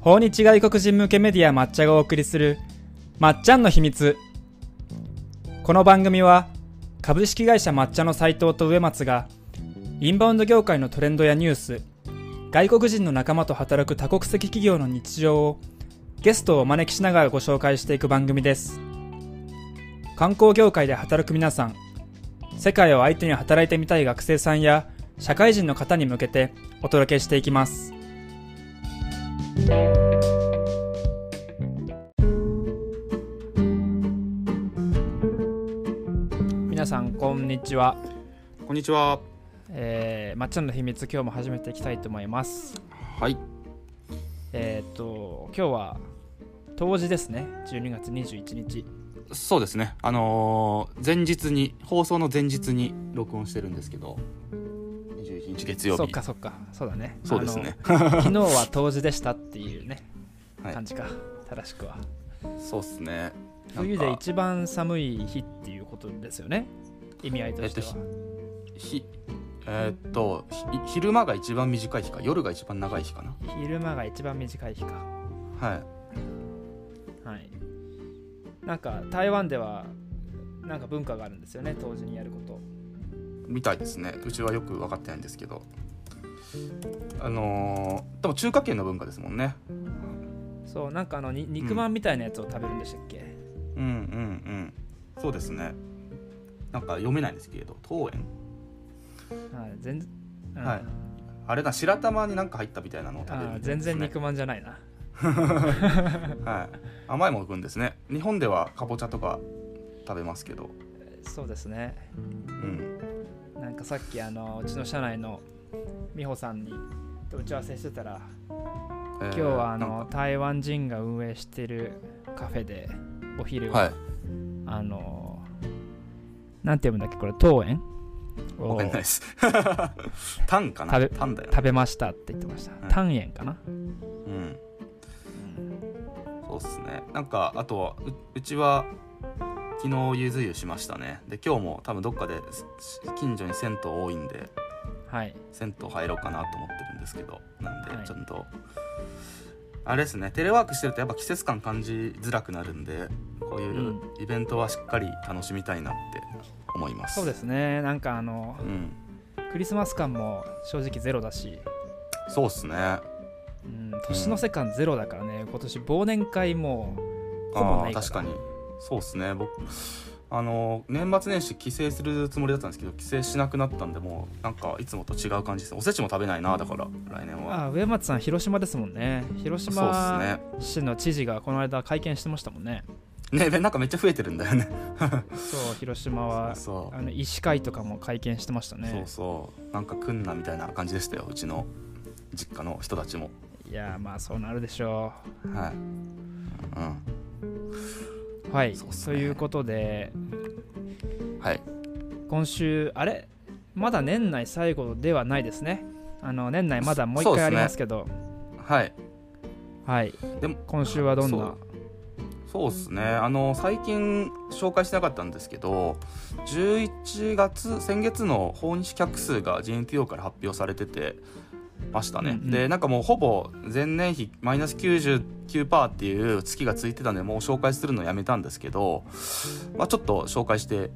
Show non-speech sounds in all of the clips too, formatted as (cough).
訪日外国人向けメディア抹茶がお送りするまっちゃんの秘密。この番組は株式会社抹茶の斉藤と植松がインバウンド業界のトレンドやニュース外国人の仲間と働く多国籍企業の日常をゲストをお招きしながらご紹介していく番組です。観光業界で働く皆さん世界を相手に働いてみたい学生さんや社会人の方に向けてお届けしていきます。皆さんこんにちは、こんにちは。えー、まっちゃんの秘密今日も始めていきたいと思いますはい。えーっと今日は冬至ですね12月21日そうですね。あのー前日に、放送の前日に録音してるんですけど、21日月曜日。そっかそっか。そうだね。そうですね。(laughs) 昨日は冬至でしたっていうねはい。感じか、正しくは。そうっすね。冬で一番寒い日っていうことですよね？意味合いとしては、ひ、えーっと、ひ昼間が一番短い日か、夜が一番長い日かな。昼間が一番短い日か。はい。はい。なんか台湾ではなんか文化があるんですよね冬至にやることみたいですね。うちはよく分かってないんですけど。あのー、でも中華圏の文化ですもんね。そうなんかあのに肉まんみたいなやつを食べるんでしたっけ、うんうんうん。そうですね。なんか読めないんですけれど、桃園。はい、全然、うん。はい。あれだ、白玉になんか入ったみたいなのを食べるね、全然肉まんじゃないな。(laughs) はい、甘いもの食うんですね。日本ではかぼちゃとか食べますけど。そうですね。うんなんかさっきあのうちの社内の美穂さんにと打ち合わせしてたらえー今日はあの台湾人が運営してるカフェでお昼、かはい。あのなんて読むんだっけこれ桃園？をわかんない。で (laughs) すタンかな？食べタンだよ食べましたって言ってました。うん。単円かな、うん。そうっすね。なんかあとはううちは昨日ゆず湯しましたね。で今日も多分どっかです近所に銭湯多いんではい。銭湯入ろうかなと思ってるんですけど。なんではい。ちょっと、あれですね。テレワークしてるとやっぱ季節感感じづらくなるんでこういうイベントはしっかり楽しみたいなって思います。そうですね。なんかあのうん。クリスマス感も正直ゼロだし、そうっすね。うん、年の瀬感ゼロだからね。今年忘年会もほぼあないから。あ確かにそうっすね。僕あの年末年始帰省するつもりだったんですけど帰省しなくなったんでもうなんかいつもと違う感じですね。おせちも食べないなだから来年は。ああ上松さん広島ですもんね。広島市の知事がこの間会見してましたもんね。ねなんかめっちゃ増えてるんだよね。(laughs) そう広島はそうあの医師会とかも会見してましたね。そうそう。なんか来んなみたいな感じでしたようちの実家の人たちも。いやまあそうなるでしょはい、うん、うはい。ね。ということではい。今週あれ？まだ年内最後ではないですね。あの年内まだもう一回ありますけど。はい。はい。でも今週はどんな？そう。そうっすね。あの最近紹介してなかったんですけど11月先月の訪日客数が GNTO から発表されててましたね、うんうん。でなんかもうほぼ前年比マイナス99%っていう月がついてたんでもう紹介するのやめたんですけど、まあ、ちょっと紹介して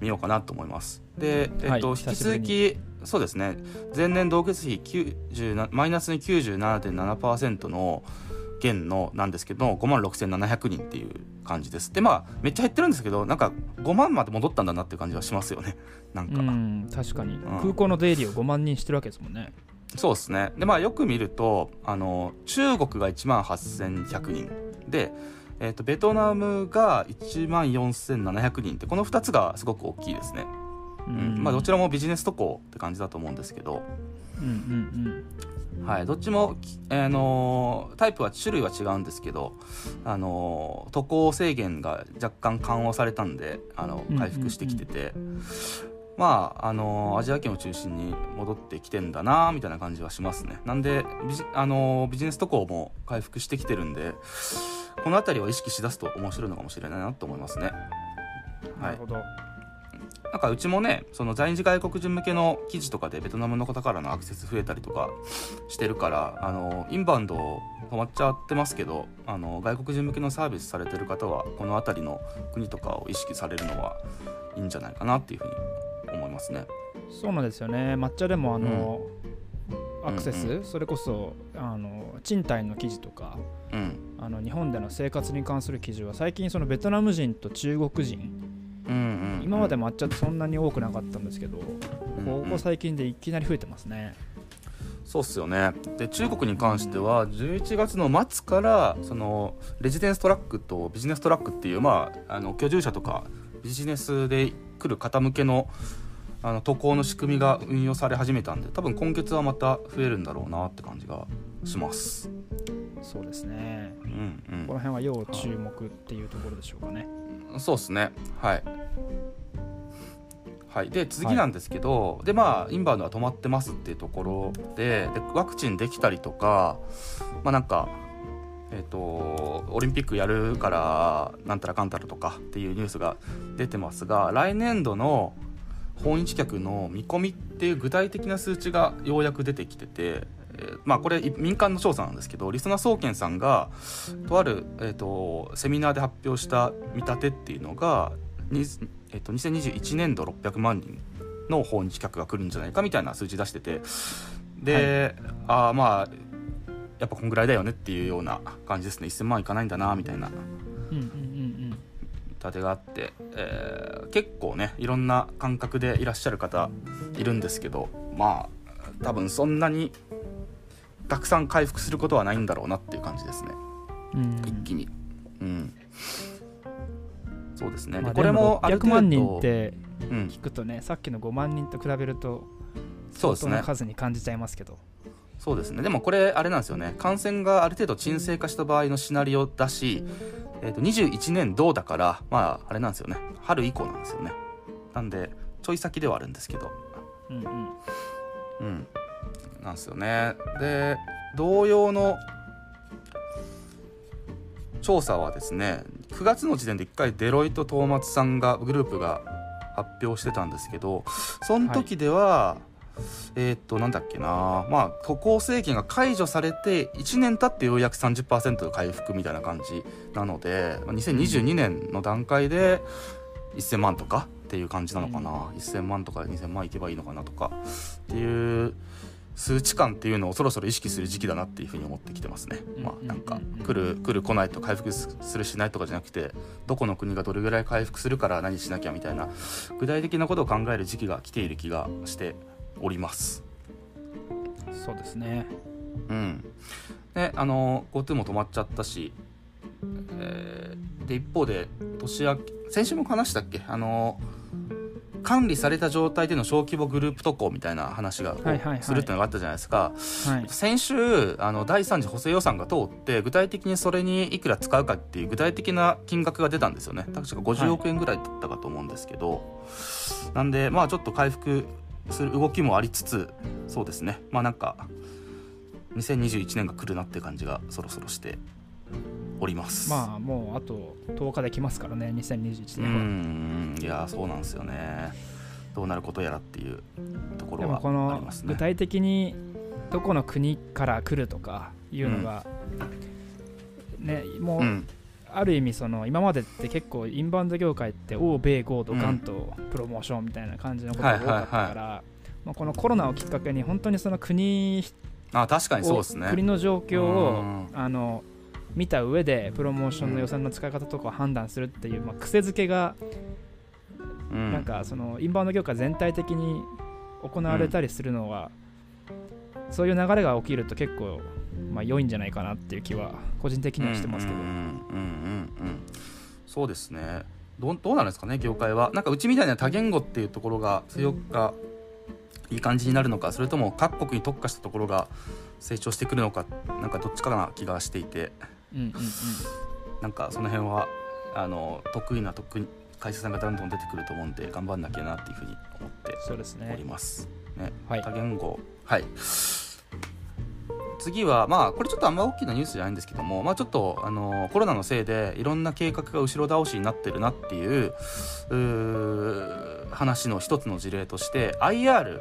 みようかなと思います。で、えっとはい引き続きそうですね。前年同月比90マイナスに97.7%の減のなんですけど5万6700人っていう感じです。でまあめっちゃ減ってるんですけどなんか5万まで戻ったんだなっていう感じはしますよね。なんか、うん確かに、ん。空港の出入りを5万人してるわけですもんねそうですね。でまあよく見るとあの中国が1万8100人。で、えー、とベトナムが1万4700人。ってこの2つがすごく大きいですね、ううん。まあ、どちらもビジネス渡航って感じだと思うんですけど。うんうんはい、どっちも、きあのータイプは種類は違うんですけど、あのー渡航制限が若干緩和されたんであのうん。回復してきてて、まあ、あのーアジア圏を中心に戻ってきてんだなみたいな感じはしますね。なんでビジ,、あのービジネス渡航も回復してきてるんでこの辺りを意識しだすと面白いのかもしれないなと思いますね。うん、なはいるほど。なんかうちもねその在日外国人向けの記事とかでベトナムの方からのアクセス増えたりとかしてるからあのインバウンド止まっちゃってますけどあの外国人向けのサービスされてる方はこの辺りの国とかを意識されるのはいいんじゃないかなっていうふうにますね。そうなんですよね。抹茶でもあの、アクセス、うんそれこそあの賃貸の記事とかうん。あの日本での生活に関する記事は最近そのベトナム人と中国人うんうん、今まで抹茶ってそんなに多くなかったんですけど、うんここ最近でいきなり増えてますね。そうっすよね。で中国に関しては11月の末からそのレジデンストラックとビジネストラックっていう、まあ、あの居住者とかビジネスで来る方向けのあの渡航の仕組みが運用され始めたんで多分今月はまた増えるんだろうなって感じがします。そうですね。うんこの辺は要注目っていうところでしょうかね。うん、そうですねはい。はい、で次なんですけど、でまあインバウンドは止まってますっていうところででワクチンできたりとかまあなんかえっ、とオリンピックやるからなんたらかんたらとかっていうニュースが出てますが来年度の訪日客の見込みっていう具体的な数値がようやく出てきてて、えーまあこれ民間の調査なんですけどリスナー総研さんがとある、えー、とセミナーで発表した見立てっていうのが、にえー、と2021年度600万人の訪日客が来るんじゃないかみたいな数字出しててで、ああまあやっぱこんぐらいだよねっていうような感じですね。1000万いかないんだなみたいな立てがあって、えー結構ねいろんな感覚でいらっしゃる方いるんですけどまあ多分そんなにたくさん回復することはないんだろうなっていう感じですね。うん。うん一気に。うん。そうですね、まあ、でこれもある600程度万人ってうん、聞くとね、さっきの5万人と比べると相当な数に感じちゃいますけど。そうですね。でもこれあれなんですよね。感染がある程度沈静化した場合のシナリオだし、えー、と21年どうだからまああれなんですよね。春以降なんですよね。なんでちょい先ではあるんですけど。うんうん。うん。なんですよね。で同様の調査はですね9月の時点で1回デロイト・トーマツさんがグループが発表してたんですけどその時では、えーっとなんだっけな。まあ渡航制限が解除されて1年経ってようやく30%の回復みたいな感じなのでまあ2022年の段階で1000万とかっていう感じなのかな、1000万とか2000万いけばいいのかなとか。っていう数値感っていうのをそろそろ意識する時期だなっていうふうに思ってきてますね。うん。まあなんか来る来る来ないと回復するしないとかじゃなくてどこの国がどれぐらい回復するから何しなきゃみたいな具体的なことを考える時期が来ている気がしております。そうですね。うん、であの GoTo も止まっちゃったし、えーで一方で年明け先週も話したっけ？あの管理された状態での小規模グループ渡航みたいな話がするっていうのがあったじゃないですか、はい。先週あの第3次補正予算が通って具体的にそれにいくら使うかっていう具体的な金額が出たんですよね確か50億円ぐらいだったかと思うんですけど、なんでまあちょっと回復する動きもありつつそうですね。まあなんか2021年が来るなって感じがそろそろしております。まあもうあと10日できますからね、2021う年は。ん。いやそうなんですよね。どうなることやらっていうとこでろはありますね。具体的にどこの国から来るとかいうのが、ね、もう、うんある意味その今までって結構インバウンド業界って欧米豪ドガンとプロモーションみたいな感じのことが多かったから、このコロナをきっかけに本当にその国あ確かにそうをですね国の状況をうん。あの見た上でプロモーションの予算の使い方とかを判断するっていう、まあ、癖づけがうん。なんかそのインバウンド業界全体的に行われたりするのは、そういう流れが起きると結構、まあ、良いんじゃないかなっていう気は個人的にはしてますけど、うんうんうんうんそうですねどうどうなんですかね業界はなんかうちみたいな多言語っていうところが強がいい感じになるのかそれとも各国に特化したところが成長してくるのかなんかどっちかな気がしていてうんうんうんなんかその辺はあの得意な得意会社さんがどんどん出てくると思うんで頑張んなきゃなっていうふうに思ってそうですおねります。ねはい多言語はい次はまあこれちょっとあんま大きなニュースじゃないんですけども、まあ、ちょっとあのコロナのせいでいろんな計画が後ろ倒しになってるなっていううー話の一つの事例として IR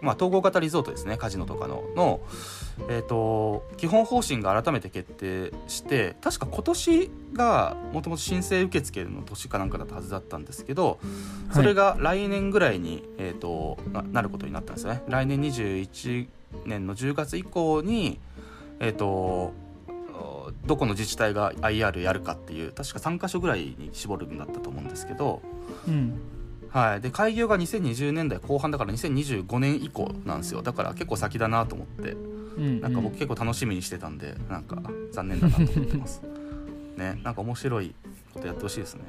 まあ、統合型リゾートですねカジノとかのの、えーと、基本方針が改めて決定して確か今年がもともと申請受付の年かなんかだったはずだったんですけどそれが来年ぐらいに、えーと、ななることになったんですね。来年21年の10月以降にえっ、ー、とどこの自治体が IR やるかっていう確か3か所ぐらいに絞るんだったと思うんですけど、うん、はい、で開業が2020年代後半だから2025年以降なんですよ。だから結構先だなと思って、うんうん、なんか僕結構楽しみにしてたんでなんか残念だなと思ってます。(laughs) ねなんか面白いことやってほしいですね。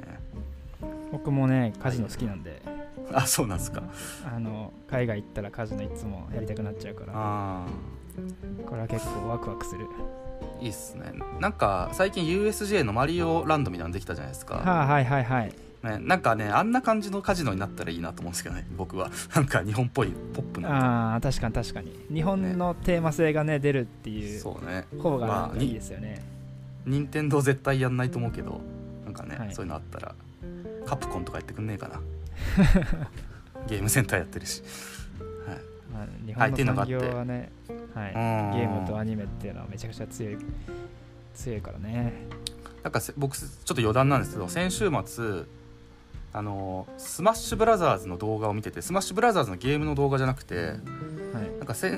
僕もねカジノ好きなんで、はい、あそうなんですか。あの海外行ったらカジノいつもやりたくなっちゃうから。あこれは結構ワクワクする。いいっすね。なんか最近 USJ のマリオランドみたいなのできたじゃないですか。はあ、はいはいはい。ね、なんかねあんな感じのカジノになったらいいなと思うんですけどね (laughs) 僕は。なんか日本っぽいポップな。あ確かに確かに。日本のテーマ性がね出るっていうそうね。方がいいですよね、任天堂絶対やんないと思うけどなんかね、はい、そういうのあったらカプコンとかやってくんねえかな (laughs) ゲームセンターやってるし、はい。まあ、日本の産業はね、はい、ゲームとアニメっていうのはめちゃくちゃ強い強いからね。なんか僕ちょっと余談なんですけど先週末あのスマッシュブラザーズの動画を見ててスマッシュブラザーズのゲームの動画じゃなくて、はい、なんかス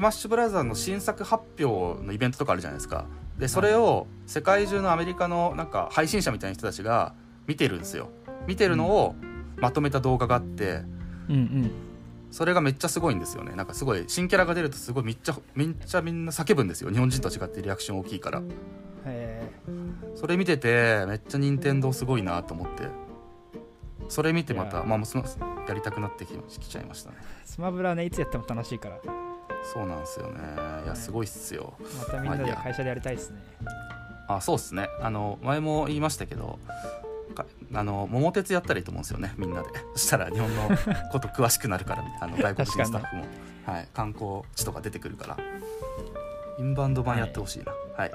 マッシュブラザーズの新作発表のイベントとかあるじゃないですか。でそれを世界中のアメリカのなんか配信者みたいな人たちが見てるんですよ。見てるのをまとめた動画があって、うんうん、それがめっちゃすごいんですよね。なんかすごい新キャラが出るとすごいめっちゃめっちゃみんな叫ぶんですよ。日本人と違ってリアクション大きいから。それ見ててめっちゃ任天堂すごいなと思って。それ見てまたまあそのやりたくなってきちゃいましたね。スマブラねいつやっても楽しいから。そうなんですよね。いやすごいっすよ。またみんなで会社でやりたいですね。あそうっすね。あの前も言いましたけどあの桃鉄やったらいいと思うんですよねみんなで。そしたら日本の (laughs) こと詳しくなるからあの外国人スタッフも、はい、観光地とか出てくるから。インバウンド版やってほしいな。はい、はい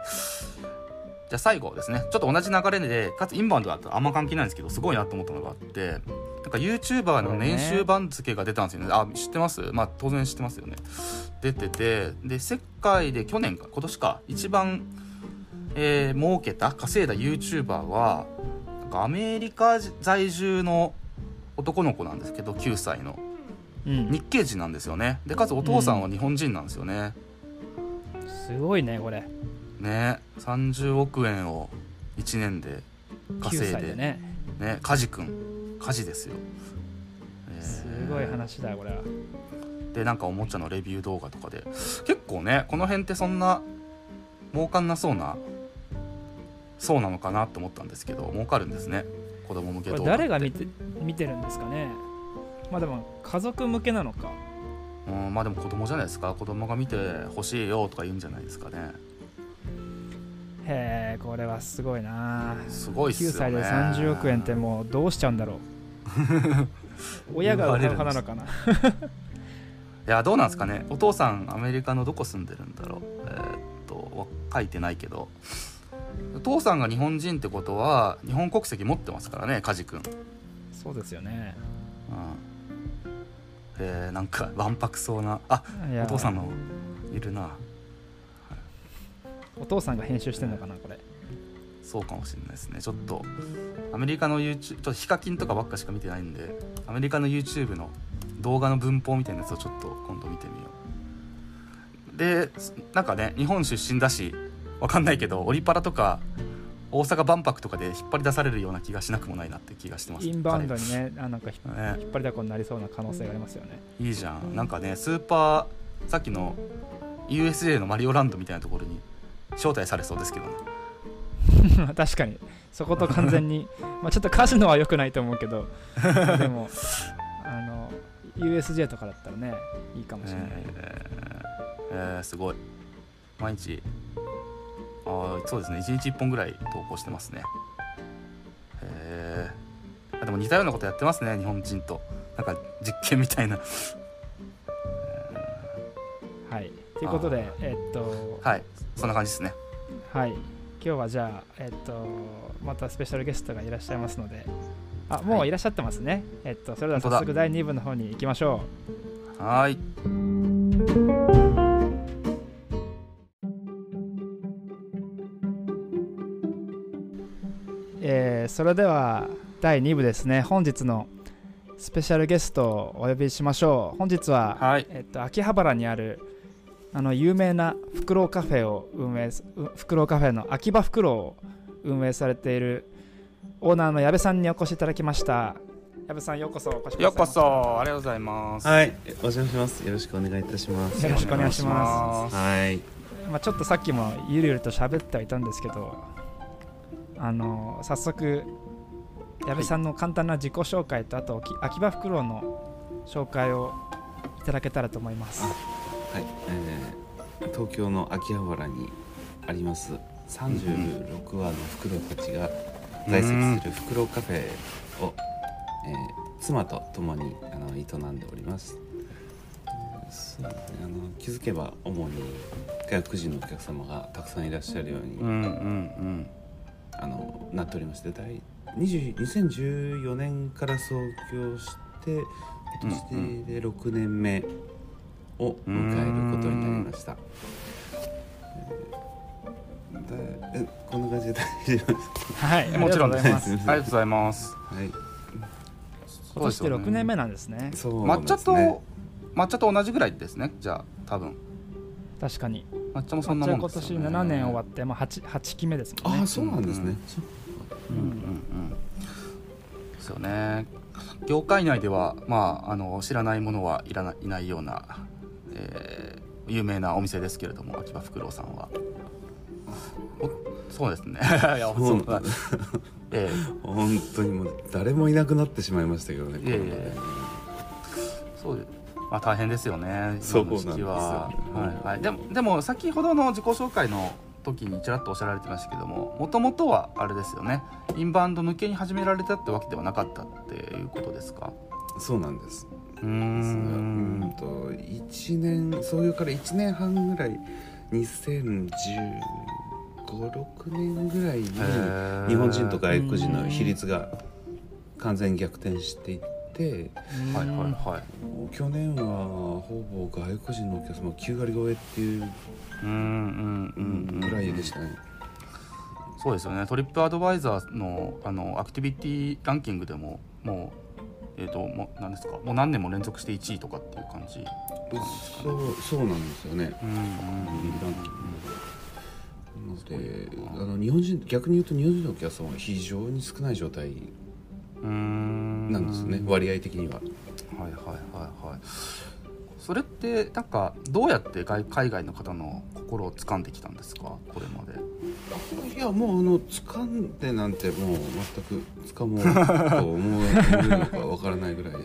じゃあ最後ですね。ちょっと同じ流れでかつインバウンドだとあんま関係ないんですけどすごいなと思ったのがあってなんか YouTuber の年収番付が出たんですよね、ね、あ知ってます？まあ当然知ってますよね。出ててで世界で去年か今年か一番、えー、儲けた稼いだ YouTuber はアメリカ在住の男の子なんですけど9歳の、うん、日系人なんですよね。でかつお父さんは日本人なんですよね、うん、すごいねこれ。ね30億円を1年で稼いでね。ね梶君。梶ですよ、えー、すごい話だこれは。でなんかおもちゃのレビュー動画とかで。結構ねこの辺ってそんな儲かんなそうなそうなのかなと思ったんですけど儲かるんですね。子供向け動画誰が見て見てるんですかね。まあでも家族向けなのか。うんまあでも子供じゃないですか。子供が見てほしいよとか言うんじゃないですかね。へえこれはすごいな。すごいっすよ、ね、9歳で30億円ってもうどうしちゃうんだろう。(laughs) 親が買う派なのかな。(laughs) いやどうなんですかね。お父さんアメリカのどこ住んでるんだろう。えー、っと書いてないけど。お父さんが日本人ってことは日本国籍持ってますからね梶君。そうですよね。うん。えー、なんかわんぱくそうなあお父さんのいるな。お父さんが編集してんのかなこれ。そうかもしれないですね。ちょっとアメリカの YouTube ちょっとヒカキンとかばっかしか見てないんでアメリカの YouTube の動画の文法みたいなやつをちょっと今度見てみよう。でなんかね日本出身だしわかんないけどオリパラとか大阪万博とかで引っ張り出されるような気がしなくもないなって気がしてます、インバウンドにねなんか、ね、引っ張りだこになりそうな可能性がありますよね。いいじゃん。なんかねスーパーさっきの USJ のマリオランドみたいなところに招待されそうですけどね。(laughs) 確かに。そこと完全に (laughs) まあちょっとカジノは良くないと思うけど。でも (laughs) あの USJ とかだったらねいいかもしれない、えー、えー、すごい。毎日あそうですね。1日1本ぐらい投稿してますね。へえでも似たようなことやってますね日本人と。なんか実験みたいな。(laughs) はい。ということでえっとはい。そんな感じですね。はい。今日はじゃあえっとまたスペシャルゲストがいらっしゃいますので。あもうい。らっしゃってますね、えっとそれでは早速第2部の方に行きましょはい。えーそれでは第2部ですね本日のスペシャルゲストをお呼びしましょう本日は、はい。えっと、秋葉原にあるあの有名なフクロウカフェを運営フクロウカフェの秋葉フクロウを運営されているオーナーの矢部さんにお越しいただきました矢部さんようこそお越しくださいようこそ、ありがとうございます。はい、お邪魔します。よろしくお願いいたします。よろしくお願いしまはい。まあ、ちょっとさっきもゆるゆると喋ってはいたんですけどあの早速矢部さんの簡単な自己紹介とあとき秋葉フクロウの紹介をいただけたらと思います。はい、えー東京の秋葉原にあります36羽のフクロウたちが在籍するフクロウカフェを、えー妻と共にあの営んでおります。えーそうですね。あの気づけば主に外国人のお客様がたくさんいらっしゃるように、うんうんあのなっておりまして第20 2014年から創業して今年で6年目を迎えることになりました。えこんな感じで大丈夫ですはいうん。もちろんです。ありがとうございます。はい。今年で6年目なんですねそうなん抹茶と、抹茶と同じぐらいですね。じゃあ、多分。確かに抹茶もそんなもんですよね。7年終わって、まあ、8, 8期目ですもんねああそうなんですね。うんそううんうんうん。ですよね。業界内では、まあ、あの、知らないものはいらないいないような。えー有名なお店ですけれども、秋葉フクロウさんは。おそうですね。(laughs) いや、そう。ええ本当にもう誰もいなくなってしまいましたけどね。いえいえそうですまあ大変ですよねそうなんですよ。は。い。はい、でもでも先ほどの自己紹介の時にちらっとおっしゃられてましたけどももともとはあれですよね。インバウンド向けに始められたってわけではなかったっていうことですか？そうなんです。うん。んと1年創業から1年半ぐらい2015、6年ぐらいに日本人と外国人の比率が完全に逆転していってはいはいはい。去年はほぼ外国人のお客様9割超えっていうぐらいでしたね。そうですよね。トリップアドバイザーのあのアクティビティランキングでももうえっ、ともう何ですか？もう何年も連続して1位とかっていう感じね。そうそうなんですよね。うんうんランキングなのであの日本人逆に言うと日本人のお客様は非常に少ない状態なんですね割合的には。はいはいはいはい。それってなんかどうやって外海外の方の心を掴んできたんですか？これまで。いやもうあの掴んでなんてもう全く掴もうと思うのかわからないぐらいで。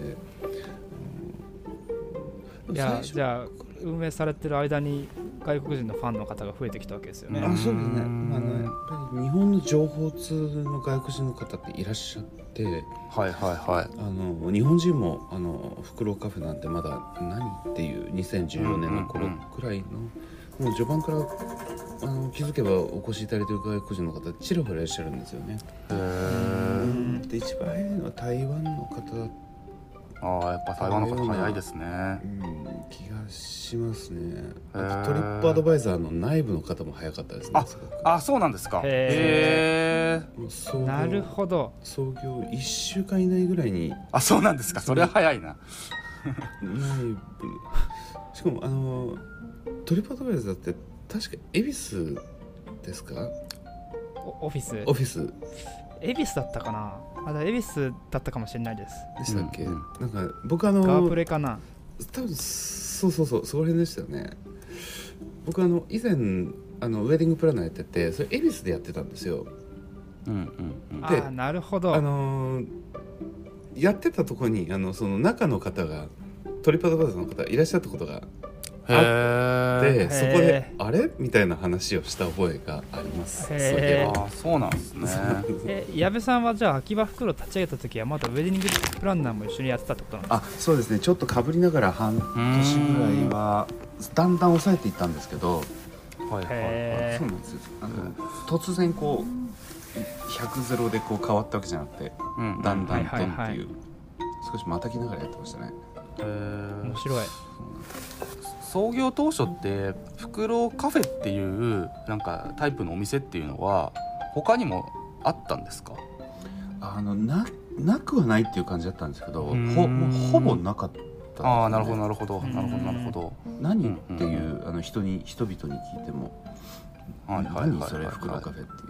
うん。いやじゃあ運営されてる間に外国人のファンの方が増えてきたわけですよね、あそうですね。あうんのやっぱり。日本の情報通の外国人の方っていらっしゃってはいはいはい。あの日本人もあのフクロウカフェなんてまだ何っていう2014年の頃くらいの、もう序盤からあの気づけばお越しいただいてる外国人の方ちらほらいらっしゃるんですよね。へえで一番早いのは台湾の方、ああやっぱ台湾の方早いですね。うん、気がしますね。あとトリップアドバイザーの内部の方も早かったですね。あそうなんですか。へへえなるほど。創業1週間以内ぐらいに。あそうなんですか。それは早いな。内部。しかもあのトリップアドバイザーって確か恵比寿ですか？おオフィス？オフィス。恵比寿だったかなあだ恵比寿だったかもしれないです。でしたっけ、うん。なんか僕あガーのプレかな。多分そうそうそうそこら辺でしたよね。僕あの以前あのウェディングプランナーやっててそれ恵比寿でやってたんですよ。うんうんうん。あーなるほど。あのーやってたとこにあのその中の方がトリップアドバイザーの方いらっしゃったことがへえでそこであれ？みたいな話をした覚えがあります。そういえば。ああそうなんですね。え矢部さんはじゃあ秋葉袋立ち上げた時はまだウェディングプランナーも一緒にやってたってことなんですか？あそうですね。ちょっとかぶりながら半年ぐらいはだんだん抑えていったんですけど。はいはいへそうなんですよ。あの突然こう100ゼロでこう変わったわけじゃなくてうんだんだんとっていう、少しまたきながらやってましたね。へー。面白い創業当初ってフクロウカフェっていうなんかタイプのお店っていうのは他にもあったんですか？あのななくはないっていう感じだったんですけどほほぼなかったね。ああなるほどなるほどうんなるほどなるほど。何っていう、あの人に人々に聞いてもはいはいはいはい何それフクロウカフェっていう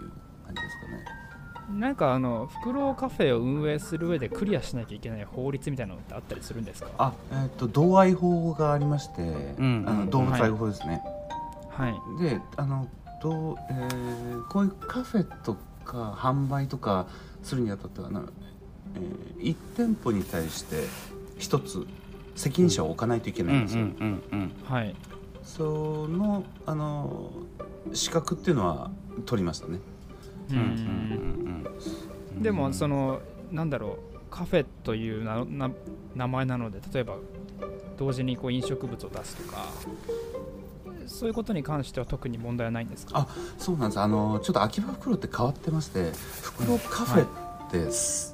なんかあのフクロウカフェを運営する上でクリアしなきゃいけない法律みたいなのってあったりするんですか？あえっ、と同愛法がありまして、ん。あの動物愛護法ですね、はい。であのどう、えーこういうカフェとか販売とかするにあたってはな、え1店舗に対して1つ責任者を置かないといけうんないんですよ、はい。そのあの資格っていうのは取りましたね。ううんうんんうんでもそのなんだろうカフェという名前なので例えば同時にこう飲食物を出すとかそういうことに関しては特に問題はないんですか？あそうなんです。あのちょっと秋葉袋って変わってまして袋カフェってす、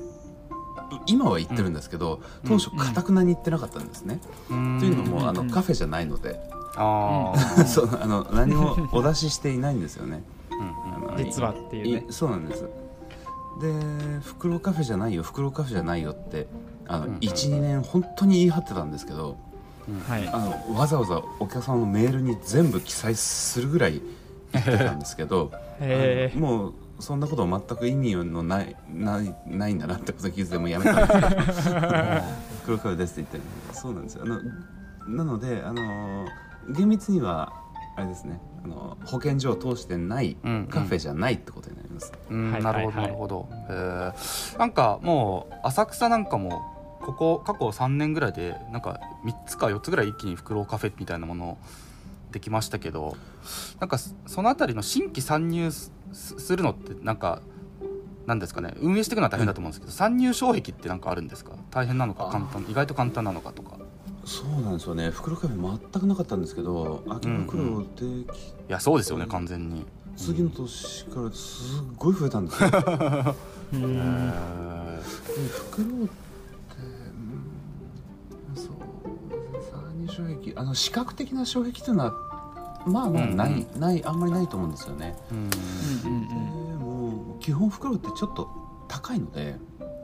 今は言ってるんですけど、当初かたくなに言ってなかったんですね、うん。というのも、うん。あのカフェじゃないので、ああ (laughs) そうあの何もお出ししていないんですよね。あの実はっていうね。いそうなんですで袋カフェじゃないよ袋カフェじゃないよってあの、うん。12年本当に言い張ってたんですけどはい。あのわざわざお客様のメールに全部記載するぐらい言ってたんですけど (laughs) もうそんなこと全く意味のないないないんだなってことに気づいてもうやめたんで。すけどフェですって言ってるそうなんですよ。あのなのであの厳密にはあれですね。あの保健所を通してないカフェじゃないってます、なるほどはいなるほど、へー。なんかもう浅草なんかもここ過去3年ぐらいでなんか3つか4つぐらい一気にフクロウカフェみたいなものできましたけどなんかそそのあたりの新規参入すするのってなんかなんですかね？運営していくのは大変だと思うんですけど、参入障壁ってなんかあるんですか？大変なのか簡単意外と簡単なのかとか。そうなんですよね。袋カフェ全くなかったんですけど秋葉袋でいやそうですよね完全に次の年からすっごい増えたんですよ。でうへんー袋ってうんそう参入障壁。あの視覚的な障壁というのはまあまあない、うんないあんまりないと思うんですよね、うんでもう基本袋ってちょっと高いので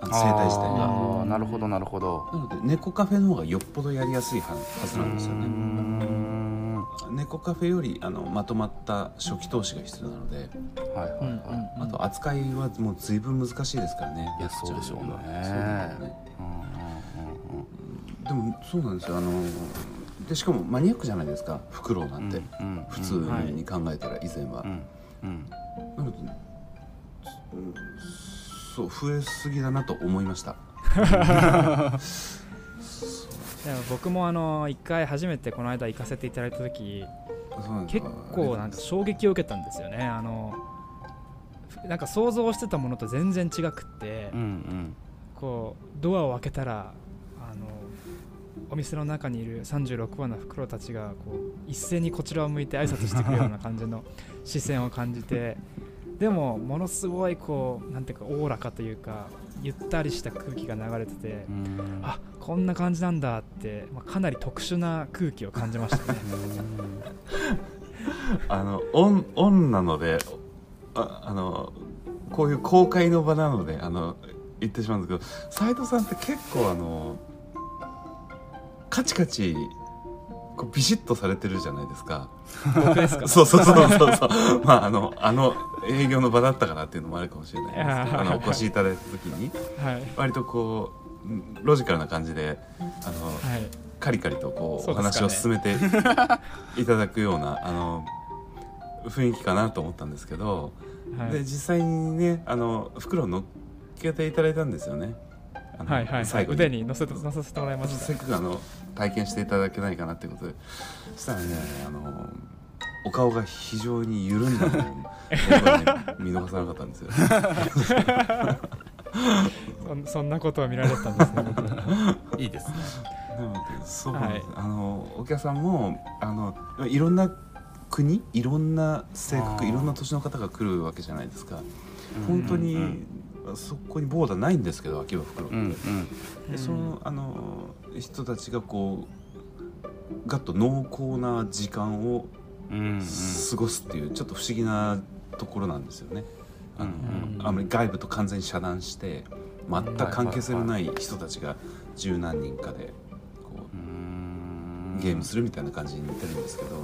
あの生態自体が。なるほどなるほど。なので猫カフェの方がよっぽどやりやすいははずなんですよね。ん猫カフェよりあのまとまった初期投資が必要なのではいはいはい、うんうんあと扱いはもう随分難しいですからね。いやそうでしょうね。そうですよねうんでもそうなんですよ。あのでしかもマニアックじゃないですか。フクロウなんて、うんうん普通に考えたら以前は、うんうん。なのでうんそう増えすぎだなと思いました (laughs) でも僕もあの一回初めてこの間行かせていただいた時結構なんか衝撃を受けたんですよね。あのなんか想像してたものと全然違くって、うんうん。こうドアを開けたらあのお店の中にいる36羽のフクロウたちがこう一斉にこちらを向いて挨拶してくるような感じの視線を感じてでもものすごいこうなんていうかおおらかというかゆったりした空気が流れててうん。あこんな感じなんだって、まあ、かなり特殊な空気を感じましたね。あのオンオンなのでああのこういう公開の場なのであの言ってしまうんですけど斉藤さんって結構あのカチカチこうビシッとされてるじゃないですか。僕ですか？そうそうそうそうそう。(laughs) まああのあの営業の場だったからっていうのもあるかもしれないです。けどあのお越しいただいた時に。はい。割とこううんロジカルな感じであの、はい。カリカリとこうお話を進めていただくようなあの雰囲気かなと思ったんですけど、はい。で実際にねあの袋を乗っけていただいたんですよね。あのはいはいはい。最後に。腕に乗せて乗せてもらいました。せっかくあの体験していただけないかなってことで。そしたらねあのお顔が非常に緩んだのをね見逃さなかったんですよ。(laughs) そそんなことを見られたんですね。(laughs) いいですね。でそうなんです、はい。あのお客さんもあのいろんな国いろんな性格いろんな年の方が来るわけじゃないですか。本当に、うんそこにボーダーないんですけど秋葉袋うんうん。でそのあの人たちがこうガッと濃厚な時間をうんうん。過ごすっていうちょっと不思議なところなんですよね。あのうんあまり外部と完全に遮断して全く関係性のない人たちが十何人かでこううゲームするみたいな感じに似てるんですけど、うん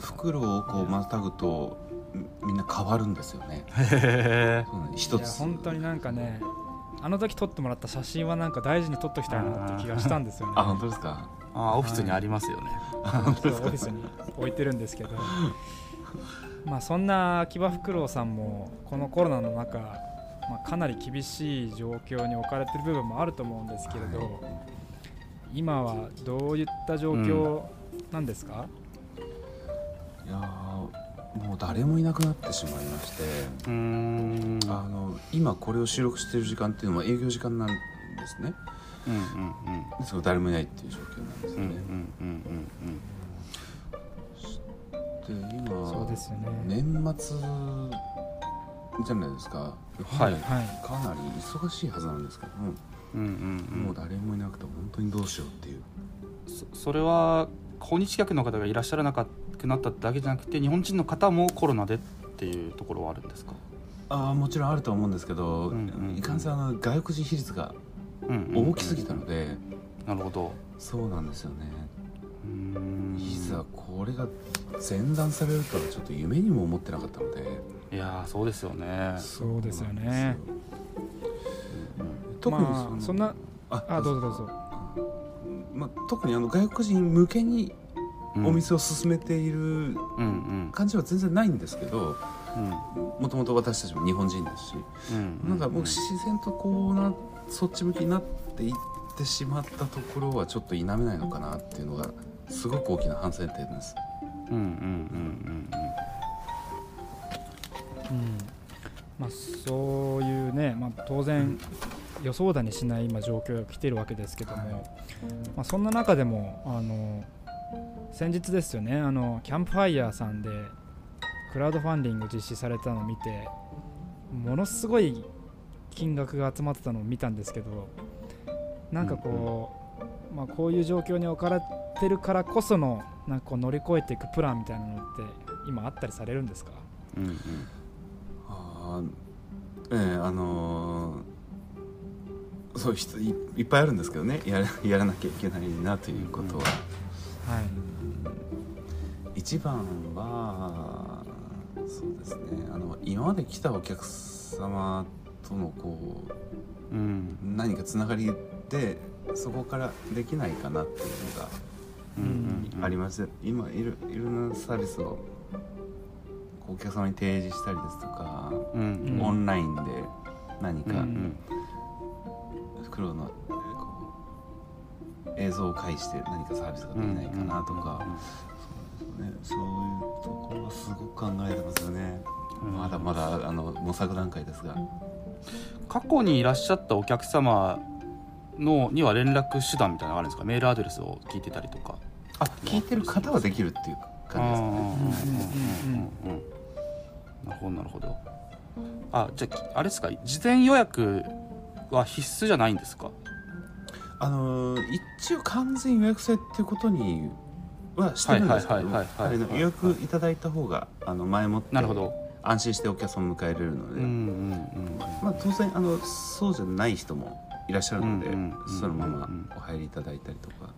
袋をこうまたぐとみみんな変わるんですよね。一いやつ本当になんかねあの時撮ってもらった写真はなんか大事に撮っときたいなって気がしたんですよね。あ本当ですか？あオフィスにありますよね。そうオフィスに置いてるんですけど。まあそんな秋葉フクロウさんもこのコロナの中、まあ、かなり厳しい状況に置かれてる部分もあると思うんですけれど、はい。今はどういった状況なんですか、いやーもう誰もいなくなってしまいまして。あの今これを収録している時間っていうのは営業時間なんですね。うんうんですけど誰もいないっていう状況なんですようんうんね、うんうん。で今そうですよね。年末じゃないですか。はい。はい。かなり忙しいはずなんですけども、うんうんうん。もう誰もいなくて本当にどうしようっていう。そそれは訪日客の方がいらっしゃらなくなっただけじゃなくて日本人の方もコロナでっていうところはあるんですか、ああもちろんあると思うんですけど、うんうんうん。いかんせんあの外国人比率がうんうんうん大きすぎたので、なるほど。そうなんですよね。うーん。いざこれが前段されるとはちょっと夢にも思ってなかったので。いやーそうですよね。そうですよね。そうなん特にまあそんなああどうぞどうぞまあ、特にあの外国人向けにうん。お店を進めているうんうん。感じは全然ないんですけどうん。もともと私たちも日本人ですし、うんなんかもう自然とこうなそっち向きになっていってしまったところはちょっと否めないのかなっていうのがすごく大きな反省点です。うんうんうんうんまあ、そういうね、まあ、当然予想だにしない今状況が来てるわけですけども、はいまあ、そんな中でもあの先日ですよねあのキャンプファイヤーさんでクラウドファンディング実施されたのを見てものすごい金額が集まってたのを見たんですけどなんかこう、まあ、こういう状況に置かれてるからこそのなんかこう乗り越えていくプランみたいなのって今あったりされるんですか？うんうん。あーええあのーそういう人いいっぱいあるんですけどね。やらやらなきゃいけないなということは。はい。一番はそうですね。あの今まで来たお客様とのこうん。う何かつながりでそこからできないかなっていうのがうんうんあります、今いろいろなサービスをお客様に提示したりですとか、うんうん。オンラインで何かうんうん袋のえーこう映像を介して何かサービスができないかなとか、ね、そういうところはすごく考えてますよね、うん。まだまだあの模索段階ですが。過去にいらっしゃったお客様のには連絡手段みたいなのがあるんですか？メールアドレスを聞いてたりとか。あ聞いてる方はできるっていう感じですか？ねうんうんうんうん。なるほどなるほど。あじゃああれですか？事前予約は必須じゃないんですか？あのー一応完全予約制っていうことにはしてるんですけど予約いただいた方があの前もってなるほど。安心してお客様を迎えれるので、うんうんまあ、当然あのそうじゃない人もいらっしゃるので、うんうんそのままうんお入りいただいたりとか、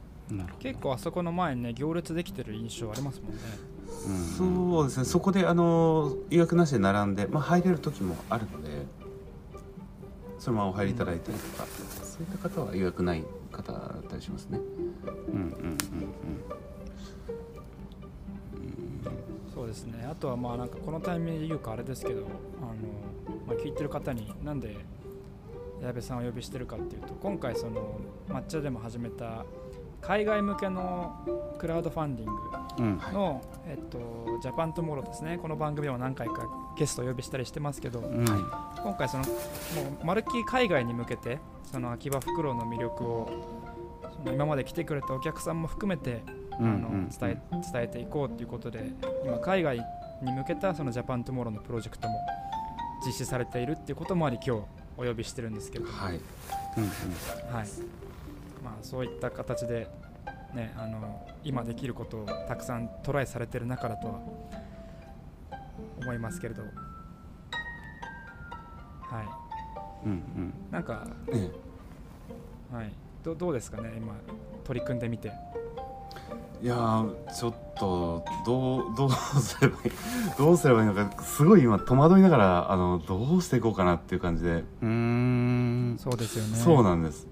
結構あそこの前にね行列できてる印象ありますもんね。どうんそうですね。そこであの予約なしで並んで、まあ、入れる時もあるのでそのままお入りいただいたりとか、そういった方は予約ない方だったりしますね。うんうんうん。そうですね。あとはまあなんかこのタイミングで言うかあれですけどあの、まあ、聞いてる方になんで矢部さんをお呼びしてるかっていうと今回その MATCHAでも始めた海外向けのクラウドファンディングうん。の、えっと、ジャパントゥモローですね。この番組でも何回かゲストをお呼びしたりしてますけど、うん。今回そのもうまるっきり海外に向けてそのアキバフクロウの魅力をその今まで来てくれたお客さんも含めて、うんあの伝え伝えていこうということで今海外に向けたそのジャパントゥモローのプロジェクトも実施されているっていうこともあり今日お呼びしてるんですけれど。も、はい。はいまあ、そういった形で、ね、あの今できることをたくさんトライされてる中だとは思いますけれど、はい、うんうん。なんか、えはい、どどうですかね今取り組んでみて。えいやーちょっとどうどうすればいいどうすればいいのかすごい今戸惑いながらあのどうしていこうかなっていう感じで、うーん。そうですよね。そうなんです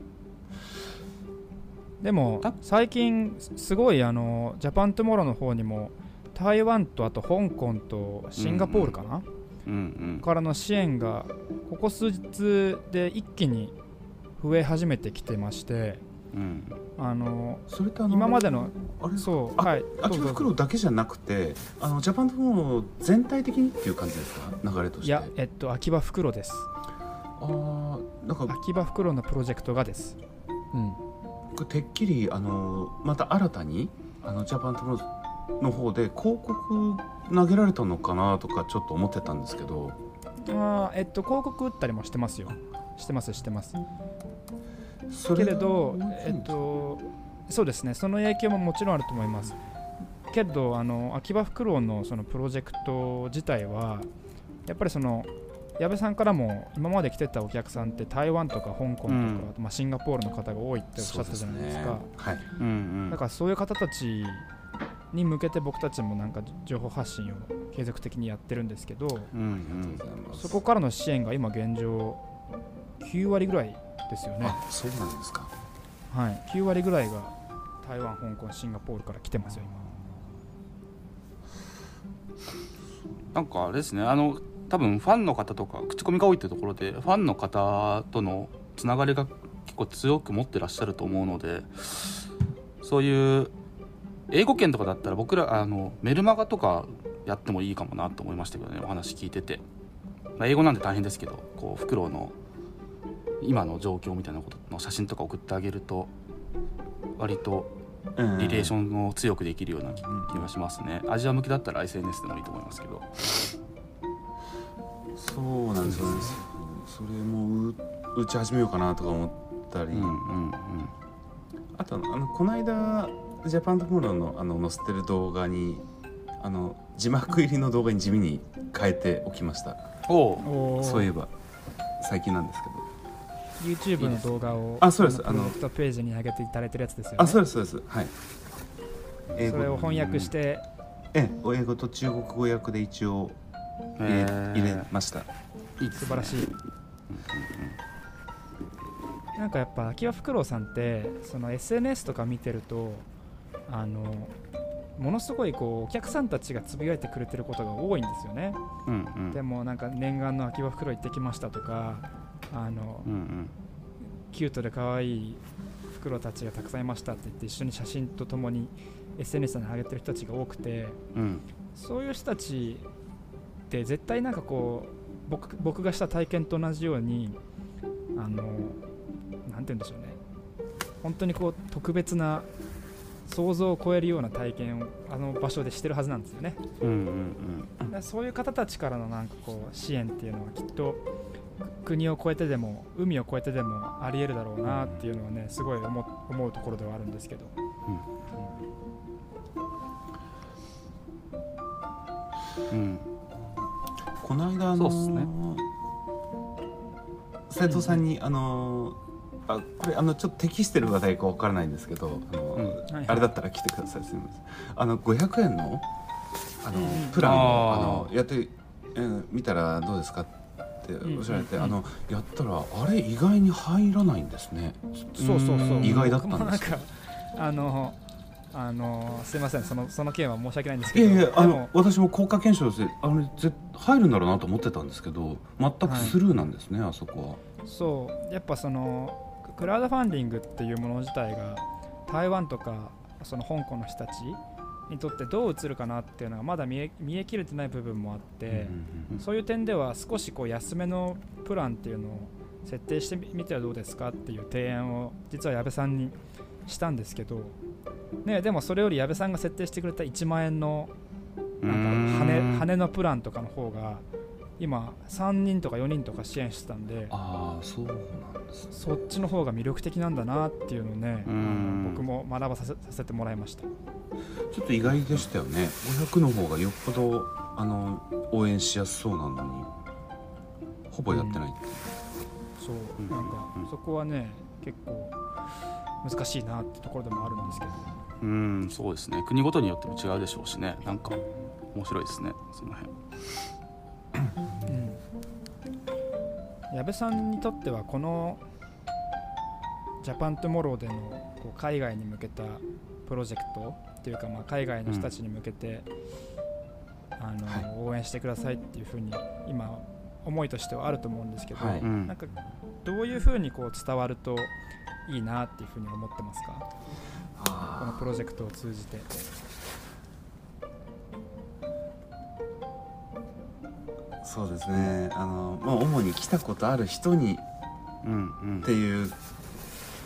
でもた最近すごいあのジャパントゥモローの方にも台湾とあと香港とシンガポールかな、うんうん。からの支援がここ数日で一気に増え始めてきてましてうん。あのそれあの今までのあれ？そうあはい秋葉袋だけじゃなくてあのジャパントも全体的にっていう感じですか？流れとして。いやえっと秋葉袋です。あーなんか秋葉袋のプロジェクトがです。うん。僕てっきりあのまた新たにあのジャパントの方で広告投げられたのかなとかちょっと思ってたんですけど。あーえっと広告打ったりもしてますよ。してますしてます。そけれどがえっとそうですね。その影響ももちろんあると思います。けどあの秋葉フクロウのそのプロジェクト自体はやっぱりその矢部さんからも今まで来てたお客さんって台湾とか香港とか、うん。まあ、シンガポールの方が多いっておっしゃったじゃないですか。はい。うんうん。だからそういう方たちに向けて僕たちもなんか情報発信を継続的にやってるんですけどうんありがとうございますそこからの支援が今現状9割ぐらいですよね。あそうなんですか。はい、9割ぐらいが台湾、香港、シンガポールから来てますよ、なんかあれですねあの多分ファンの方とか口コミが多いってところでファンの方とのつながりが結構強く持ってらっしゃると思うのでそういう英語圏とかだったら僕らあのメルマガとかやってもいいかもなと思いましたけどねお話聞いてて、まあ、英語なんで大変ですけどこうフクロウの今の状況みたいなことの写真とか送ってあげると割とうんリレーションを強くできるような気がしますね。アジア向きだったら SNS でもいいと思いますけどそうなんですよね。それもう打ち始めようかなとか思ったり、うんうんあとあのこの間ジャパントモロのあの載せてる動画にあの字幕入りの動画に地味に変えておきました。おう。そういえば最近なんですけど。YouTube の動画をあそうです。プロジェクトページに上げていただいてるやつですよね。あそうです。そうです。はい。英それを翻訳して、ええ。英語と中国語訳で一応入れ,、へー。入れました。いいですね。素晴らしい。なんかやっぱ秋葉フクロウさんってその SNS とか見てるとあのものすごいこうお客さんたちがつぶやいてくれてることが多いんですよね。うんうん。でもなんか念願の秋葉フクロウ行ってきましたとかあのうんうん。キュートで可愛いフクロウたちがたくさんいましたって言って一緒に写真とともに SNS に上げてる人たちが多くてうん。そういう人たちって絶対なんかこう僕僕がした体験と同じようにあのなんて言うんでしょうね。本当にこう特別な想像を超えるような体験をあの場所でしてるはずなんですよね。うんうんだからそういう方たちからのなんかこう支援っていうのはきっと国を越えてでも海を越えてでもありえるだろうなっていうのはねすごい思思うところではあるんですけど。うん。うん。この間あのそうっすね。斉藤さんに、あのあこれあのちょっと適してる話題かわからないんですけどあの、うん。はいはい。あれだったら来てくださいすみません。あの500円のあの、うん。プランをあー。あのやって、うん、見たらどうですかっておっしゃられて、うんうんうんあのやったらあれ意外に入らないんですね。そうそうそう。うん。意外だったんです僕もなんかあのあのすいませんそのその件は申し訳ないんですけど。いやいやあの私も効果検証であのぜ入るんだろうなと思ってたんですけど全くスルーなんですね、あそこそう。やっぱそのクラウドファンディングっていうもの自体が台湾とかその香港の人たちにとってどう映るかなっていうのがまだ見え見えきれてない部分もあって、そういう点では少しこう安めのプランっていうのを設定してみてはどうですかっていう提案を実は矢部さんにしたんですけど、ね、でもそれより矢部さんが設定してくれた1万円のなんか羽羽のプランとかの方が今3人とか4人とか支援してたんでああそうなんですね。そっちの方が魅力的なんだなっていうのをね僕も学ばさせさせてもらいました。ちょっと意外でしたよね。500の方がよっぽどあの応援しやすそうなのにほぼやってないっていう、そう。うん。なんかうん。そこはね結構難しいなってところでもあるんですけど。うんそうですね。国ごとによっても違うでしょうしね。なんか面白いですね。その辺。矢部さんにとってはこの Japan Tomorrow でのこう海外に向けたプロジェクトっていうかまあ海外の人たちに向けて、あのはい。応援してくださいっていうふうに今思いとしてはあると思うんですけど、はい。うん。なんかどういうふうにこう伝わるといいなっていうふうに思ってますか？このプロジェクトを通じて。そうですね。あの、まあ、主に来たことある人にうんうん。っていう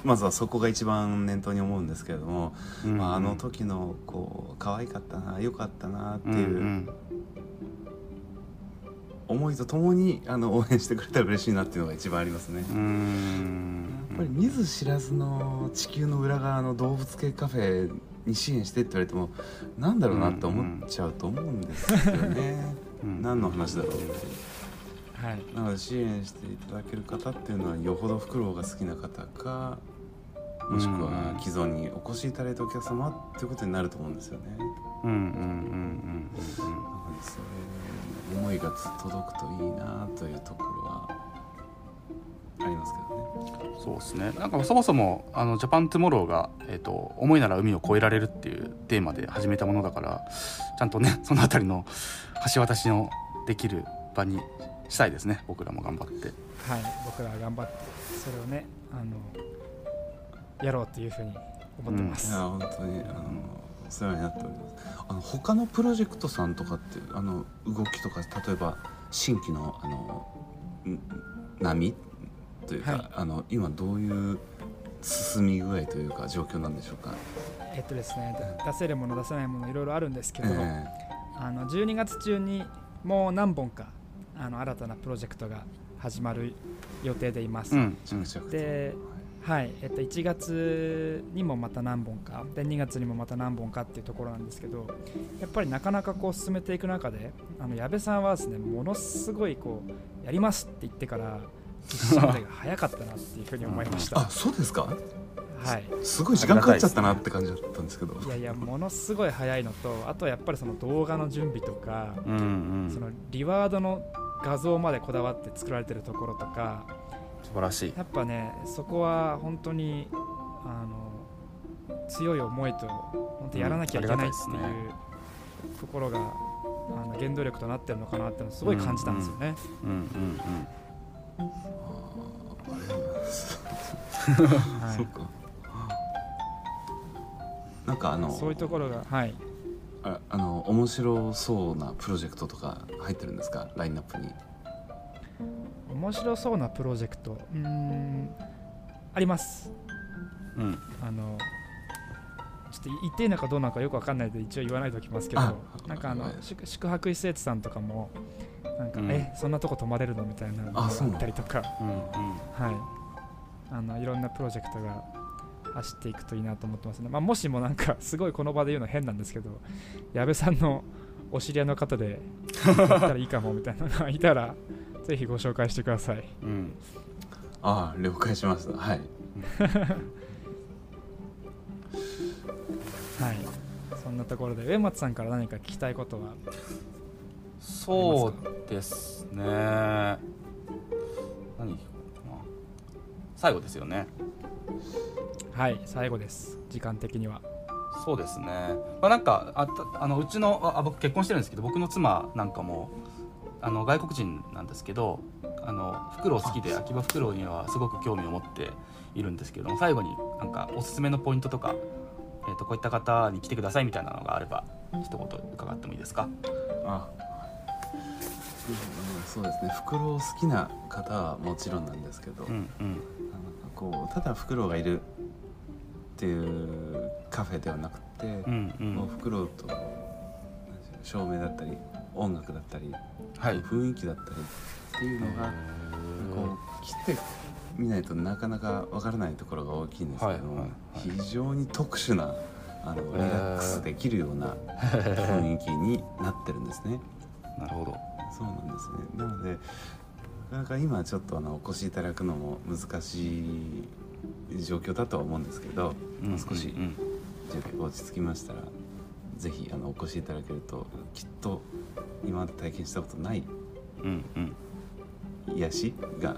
まずはそこが一番念頭に思うんですけれども、うんまあ、あの時のこう可愛かったな良かったなってうんういうん思いとともにあの応援してくれたら嬉しいなっていうのが一番ありますね。うん。やっぱり見ず知らずの地球の裏側の動物系カフェに支援してって言われてもなんだろうなって思っちゃうと思うんですよね。うん。(laughs) 何の話だろうってはい。なので支援していただける方っていうのはよほどフクロウが好きな方かもしくは既存にお越しいただいたお客様っていうことになると思うんですよね。うん。うん。うん。うん。なのでそういう思いが届くといいなというところはありますけどね。うんそうですね。なんかそもそもあの Japan Tomorrow が、えー、と思いなら海を越えられるっていうテーマで始めたものだからちゃんとねそのあたりの橋渡しのできる場にしたいですね僕らも頑張って。はい、僕らは頑張ってそれをねあのやろうというふうに思ってます、いや本当にあのお世話になっております。あの他のプロジェクトさんとかってあの動きとか例えば新規のあのん波というか、はいあの今どういう進み具合というか状況なんでしょうか？えっとですねだ出せるもの出せないものいろいろあるんですけど、えあの12月中にもう何本かあの新たなプロジェクトが始まる予定でいます、うんではいえっと、1月にもまた何本かで2月にもまた何本かっていうところなんですけどやっぱりなかなかこう進めていく中であの矢部さんはですねものすごいこうやりますって言ってから (laughs) 実施までが早かったなっていうふうに思いました、あそうですか？はい、すごい時間かかっちゃったなって感じだったんですけど。いやいやものすごい早いのとあとはやっぱりその動画の準備とか、うんうんそのリワードの画像までこだわって作られてるところとか素晴らしいやっぱねそこは本当にあの強い思いと本当やらなきゃいけないっていううんありがたいですねところが、あの原動力となってるのかなってのをすごい感じたんですよね。うんうんあーありがとうございます。はいそうか。なんかあのそういうところが、はい、ああの面白そうなプロジェクトとか入ってるんですか？ラインナップに。面白そうなプロジェクト。うーん。あります。うん。うんあのちょっと言っていいのかどうなのかよくわかんないので一応言わないとおきますけどあなんかあのはい。宿宿泊施設さんとかもなんか、うん。えそんなとこ泊まれるの？みたいなのがあったりとか。うん。はい。あのいろんなプロジェクトが走っていくといいなと思ってますね、まあ、もしもなんかすごいこの場で言うの変なんですけど矢部さんのお知り合いの方でだったらいいかもみたいなのがいたらぜひご紹介してください。うん。ああ了解しました。はい。(laughs) はい。そんなところで上松さんから何か聞きたいことは？そうですね。何聞こうかな。最後ですよね。はい最後です。時間的には。そうですね、まあ、なんかあたあのうちのあ僕結婚してるんですけど僕の妻なんかもあの外国人なんですけどあのフクロウ好きで秋葉フクロウにはすごく興味を持っているんですけども最後になんかおすすめのポイントとか、えー、とこういった方に来てくださいみたいなのがあれば一言伺ってもいいですか？あうんそうですね。フクロウ好きな方はもちろんなんですけど、うんうん。あのこうただフクロウがいるっていうカフェではなくて、うんうもうんフクロウと照明だったり音楽だったり、はい雰囲気だったりっていうのがこう来てみないとなかなかわからないところが大きいんですけども、非常に特殊なあのリラックスできるような雰囲気になってるんですね。(laughs) なるほど。そうなんですね。なのでなかなか今ちょっとあのお越しいただくのも難しい状況だとは思うんですけど、もう少しうんうん。準備落ち着きましたらぜひあのお越しいただけるときっと今まで体験したことないうんうん。癒しが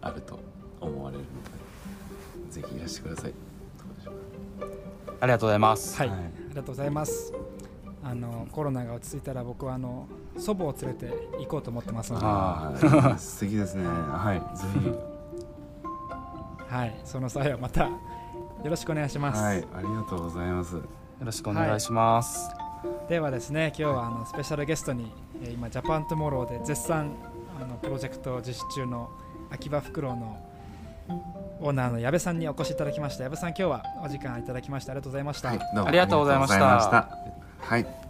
あると思われるのでぜひいらしてください。どうでしょうかありがとうございます。はい、はい。ありがとうございます。あのコロナが落ち着いたら僕はあの祖母を連れて行こうと思ってますので、はあはい素敵ですね。はいぜひ。い、その際はまたよろしくお願いします、はいありがとうございます。よろしくお願いします、ではですね今日はあのスペシャルゲストに、えー今 Japan Tomorrow で絶賛あのプロジェクトを実施中のアキバフクロウのオーナーの矢部さんにお越しいただきました。矢部さん今日はお時間いただきましてありがとうございました、はい、どうも。ありがとうございました。ありがとうございました。はい